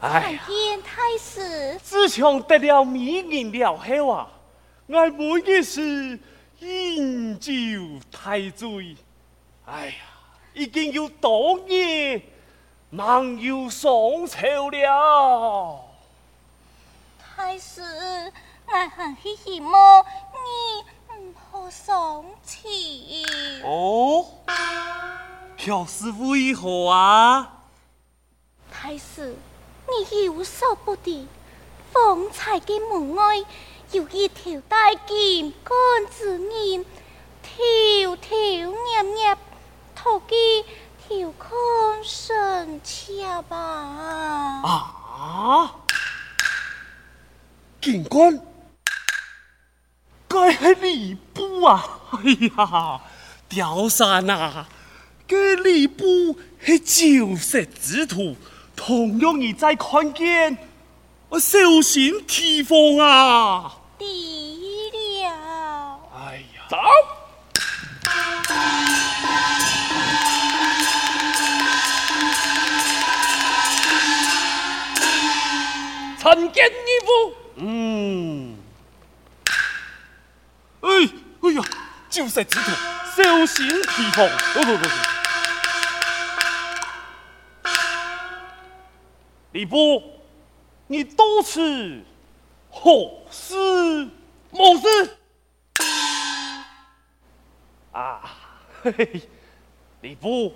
哎，天太师，自从得了美人了后啊，我每件事饮酒太醉。哎呀！已经有多年忙有上朝了，太师，我很希望你唔好生气。哦，表示为何啊？太师，你有所不知，方才嘅门外有一条大金冠之人，挑挑捏捏。好记调看神妾吧。啊！警官，该系吏部啊！哎呀，吊伞啊！这吏部系酒色之徒，同样你在看见，我小心提防啊！对了。哎呀，走。参见义父。嗯。哎，哎呀，酒色之徒，小心提防。不不不。李波，你多次何事某事？啊，嘿嘿，吏部，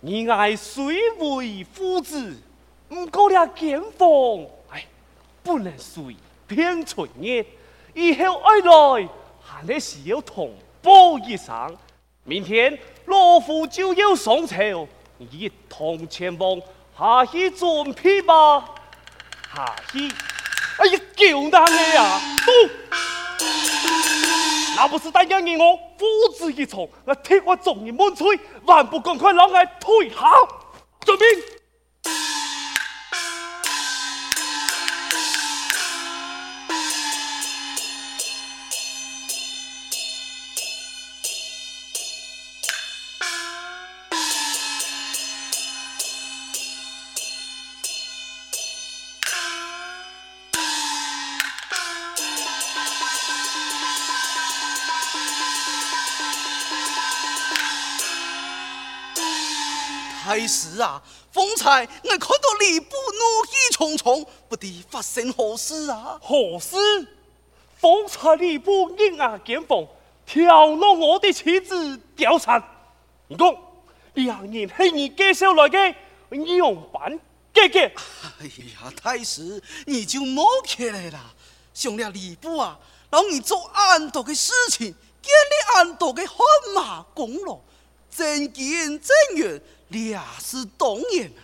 你爱虽为夫子，唔过了监房。不能随便存念，以后爱来还得是要同胞一声。明天老夫就要上朝，你一同前往下去准备吧。下去，哎呀，狗男的呀，都，那不是大家你我父子一场，来替我众人满岁，还不赶快让我退下，遵命。太师啊，方才我看到吏部怒气冲冲，不知发生何事啊？何事？方才吏部硬牙见风，挑弄我的妻子貂蝉。你讲，两人系你介绍来的，你用办姐姐？哎呀，太师，你就莫客气啦。上了吏部啊，让你做安多的事情，建立安多的汗马功劳，真金真元。俩是当然啊，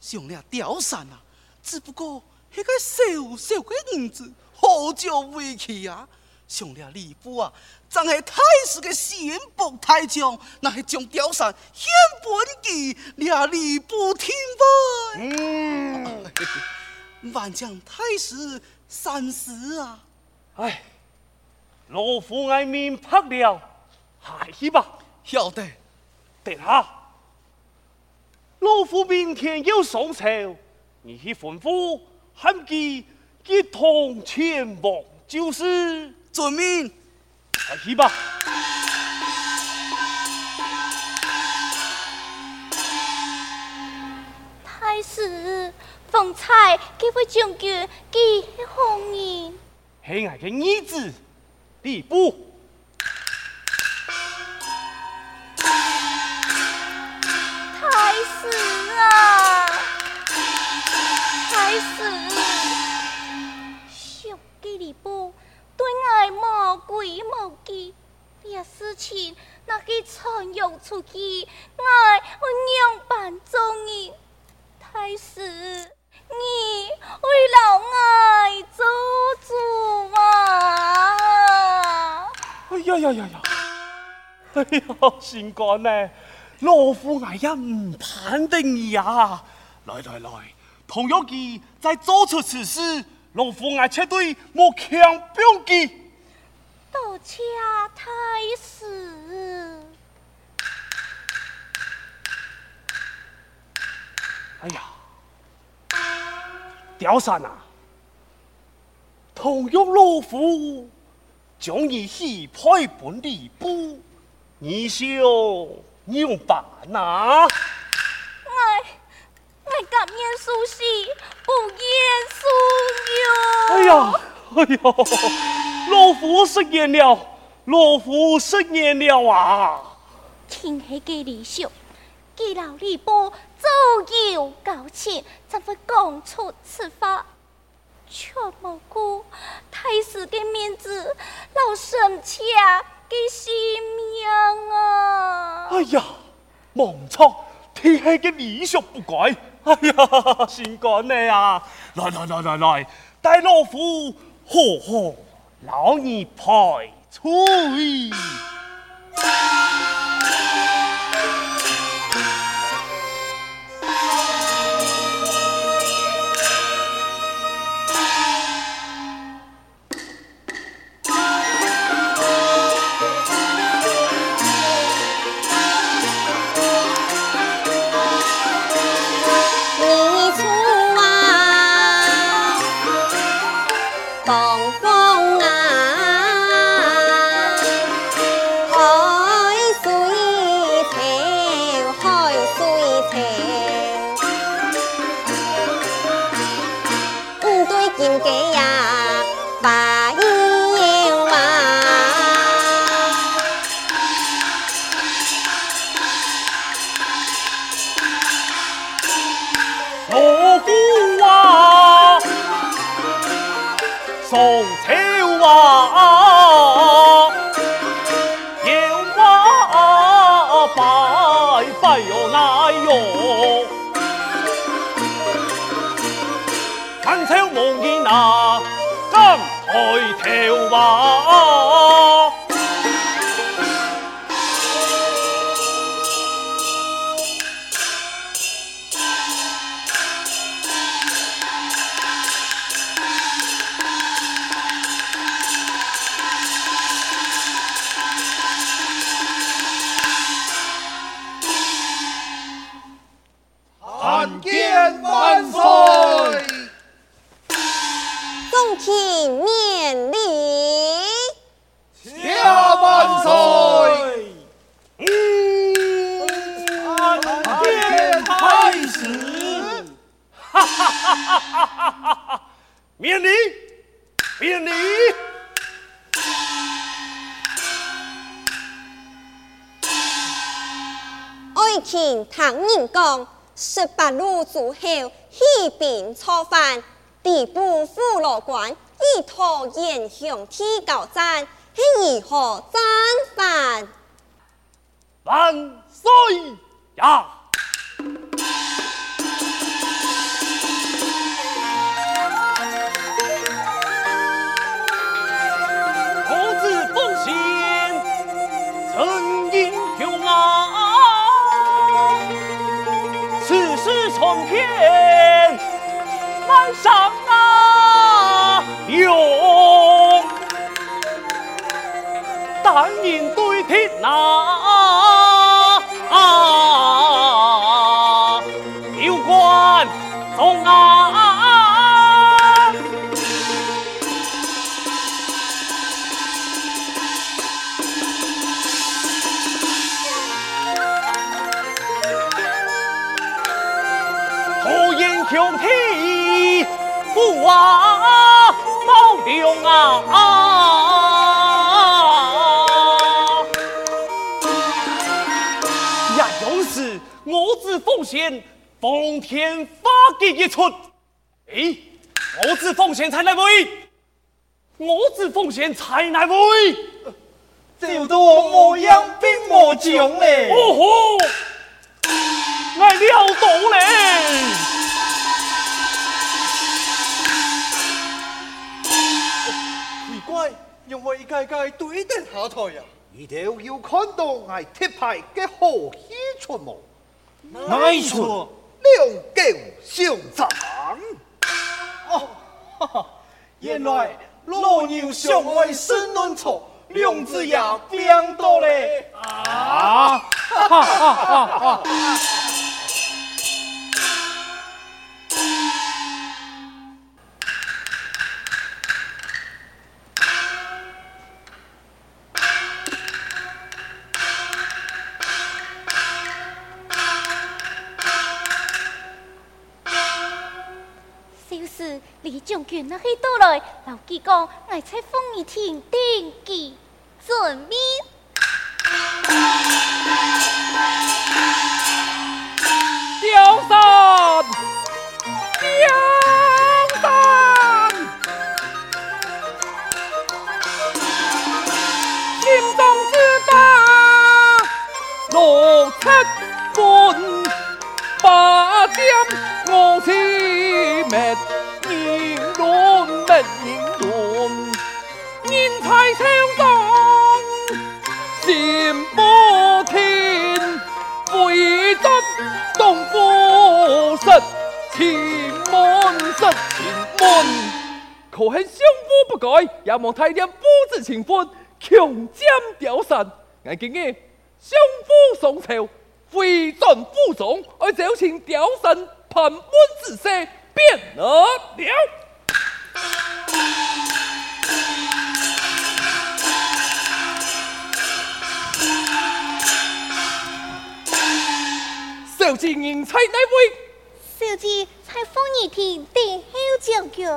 上了貂蝉啊，只不过那个小小的儿子，好叫委屈啊。上了吏部啊，真系太师的心腹大将，那是将貂蝉献本给俩吏部听呗。嗯，万将太师三思啊！哎，老夫爱民拍了，下去吧。晓得，等下。老夫明天要上朝，你去吩咐喊佢一同前往就是。遵命，快去吧。太师，方才几位将军，几何人？系我的儿子，礼部。事情那个传扬出去，我会让办众人。太师，你为老爱做主啊！哎呀呀呀呀！哎呀，新官呢？老夫哎呀唔判定你啊！来来来，同样记在做出此事，老夫哎绝对冇强逼记。多谢太师。哎呀，貂山啊，同样老夫将你许配本礼部，你想怎办呐？我我甘愿受死，不愿受辱。哎呀，哎呀。老夫失言了，老夫失言了啊！天黑嘅理想，记老李波早有交情，怎会讲出此话？却无顾太师的面子，老身妾嘅性命啊！哎呀，忘错，天黑嘅理想不改。哎呀，心肝你啊！来来来来来，带老夫喝喝。老二从秋啊摇啊摆摆哟哟秋金抬头哇派吹。十八路诸侯起兵造反，礼部副罗官以托严兄提告战，是如何战犯？万岁呀！也有是我自奉献，奉天发地一寸。哎，我自奉献才来位，我自奉献才来位。就多模样兵魔将嘞！哦吼，我料到嘞！怪，因为一届届对等下台呀，你都要看到我铁牌嘅好戏出冇？哪一出？两狗相争。哦，哈哈，原来老牛相爱生嫩草，两只也变多嘞。啊！哈哈哈哈那去到来，老吉讲，爱在风雨亭登记准命。刁山，刁可恨相夫不改，也莫太点夫子情分，强占刁山。我今日相夫上朝，回转府中，而就请刁山盘问仔细，便得了。小姐人才哪位？小姐在风雨亭等候将军。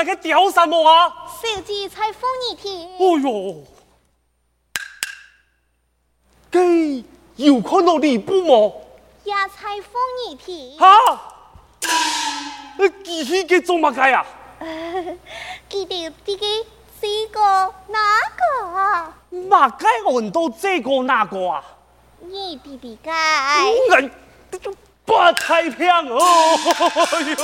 有看到那个刁山冇啊？小姐在风雨亭。哦哟，给有看到礼部冇？也在风雨亭。哈？那继续给做乜嘢啊？记得这个这个哪个啊？乜嘢我都这个那个啊？你比比该。我这就不太平哦。哎呦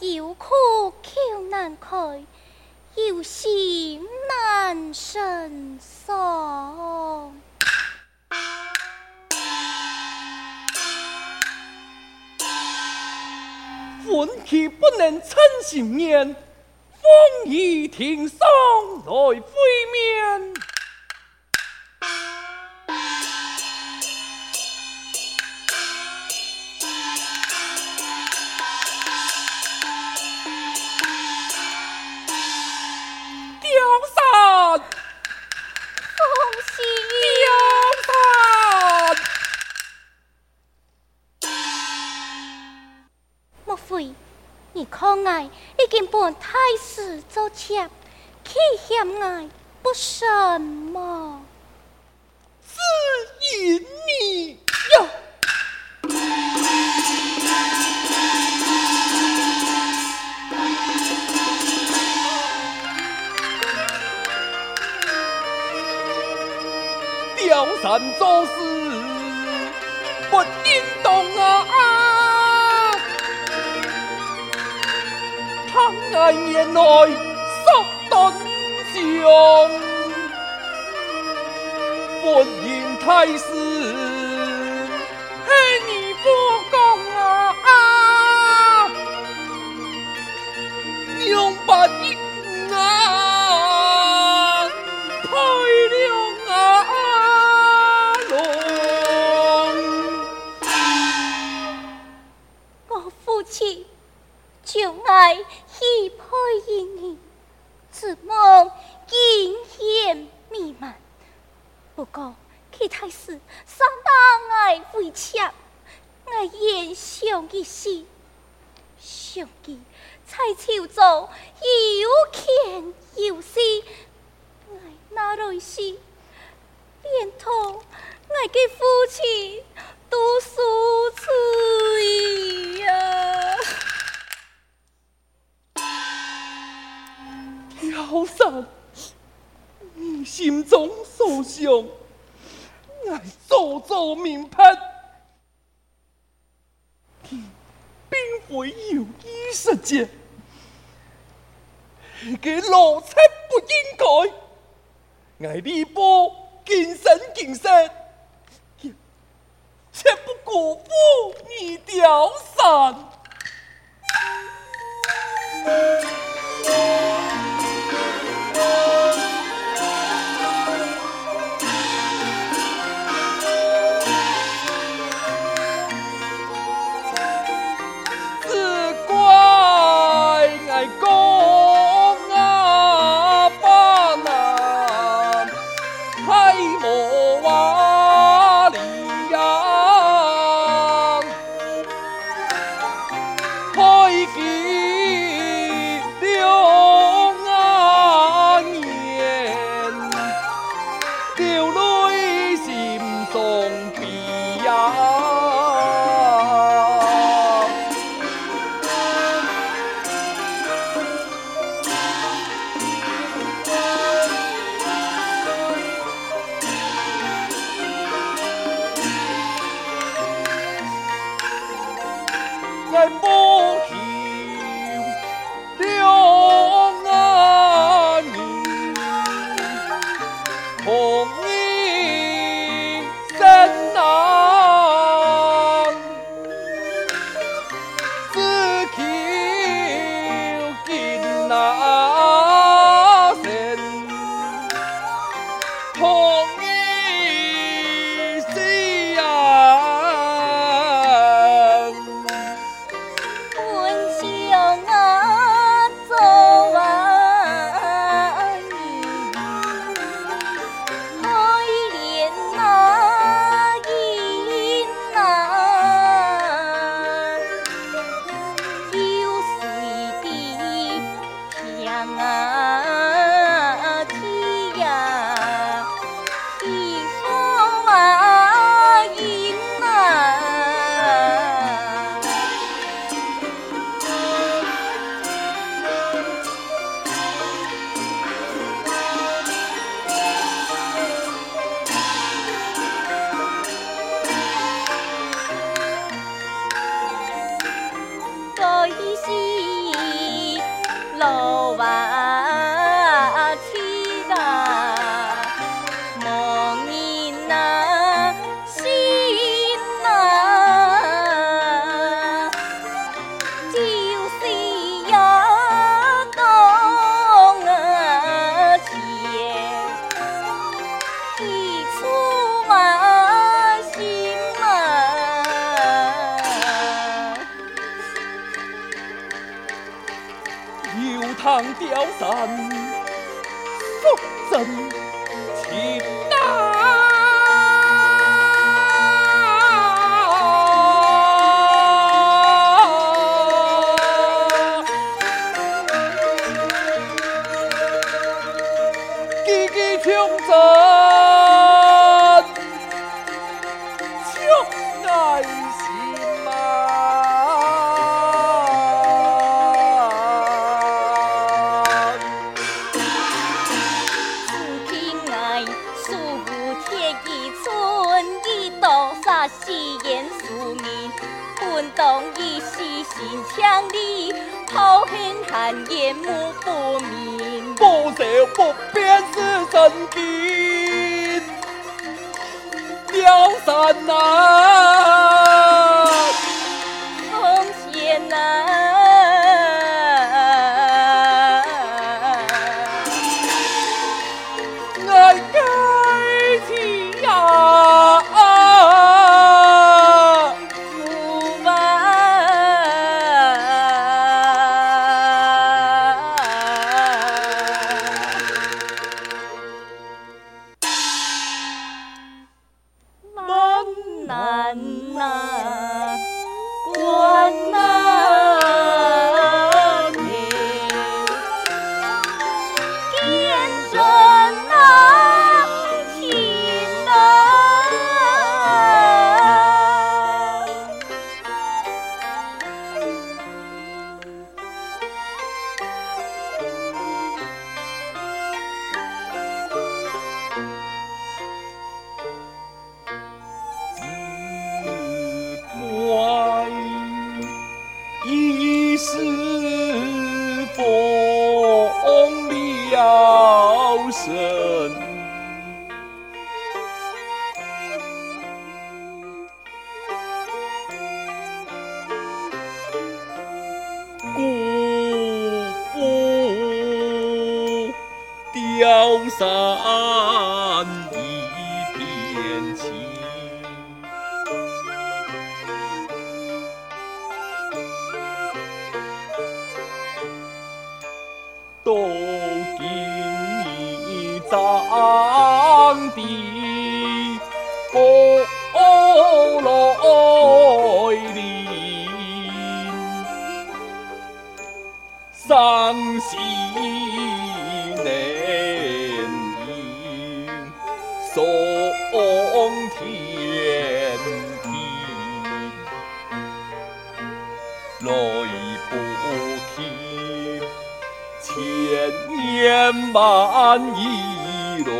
有苦口难开，有心难伸诉。愤气不能称心念，风雨亭上来会面。爱已经帮太师做妾，岂嫌爱不什么？只因你呀！吊山做事不应当啊！倘爱年来受断肠，本应太师系你不公啊！两百亿啊，配了。我父亲就爱一配于你，只望金钱弥漫。不过去太师三当爱为妾，爱言上一世，上记才求做有权有势，爱哪来是连同爱嘅父亲都输出呀！吊山，你心中所想，爱做做明白，并非有意识节，个逻辑不应该，爱你不今生今世，切不辜负你吊山。只油塘吊山，福真誓言俗明，本当以死心强力，抛恨寒烟目不明，不舍不便是神兵，刁三难。难呐，关呐。洒。来不切，千年万意来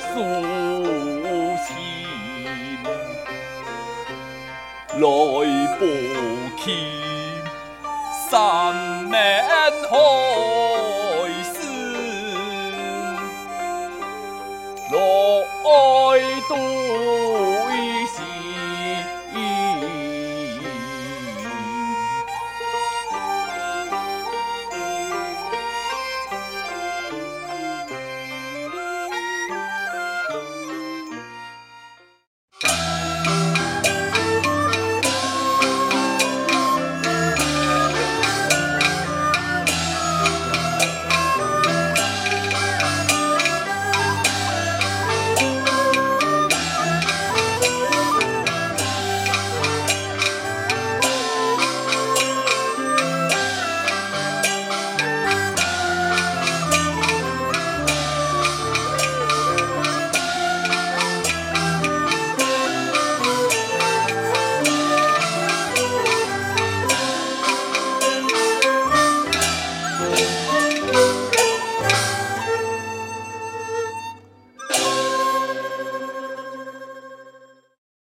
诉情，来不及三面海誓，来渡。